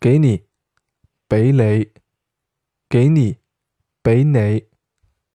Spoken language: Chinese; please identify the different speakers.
Speaker 1: 给你，俾你，给你，俾你。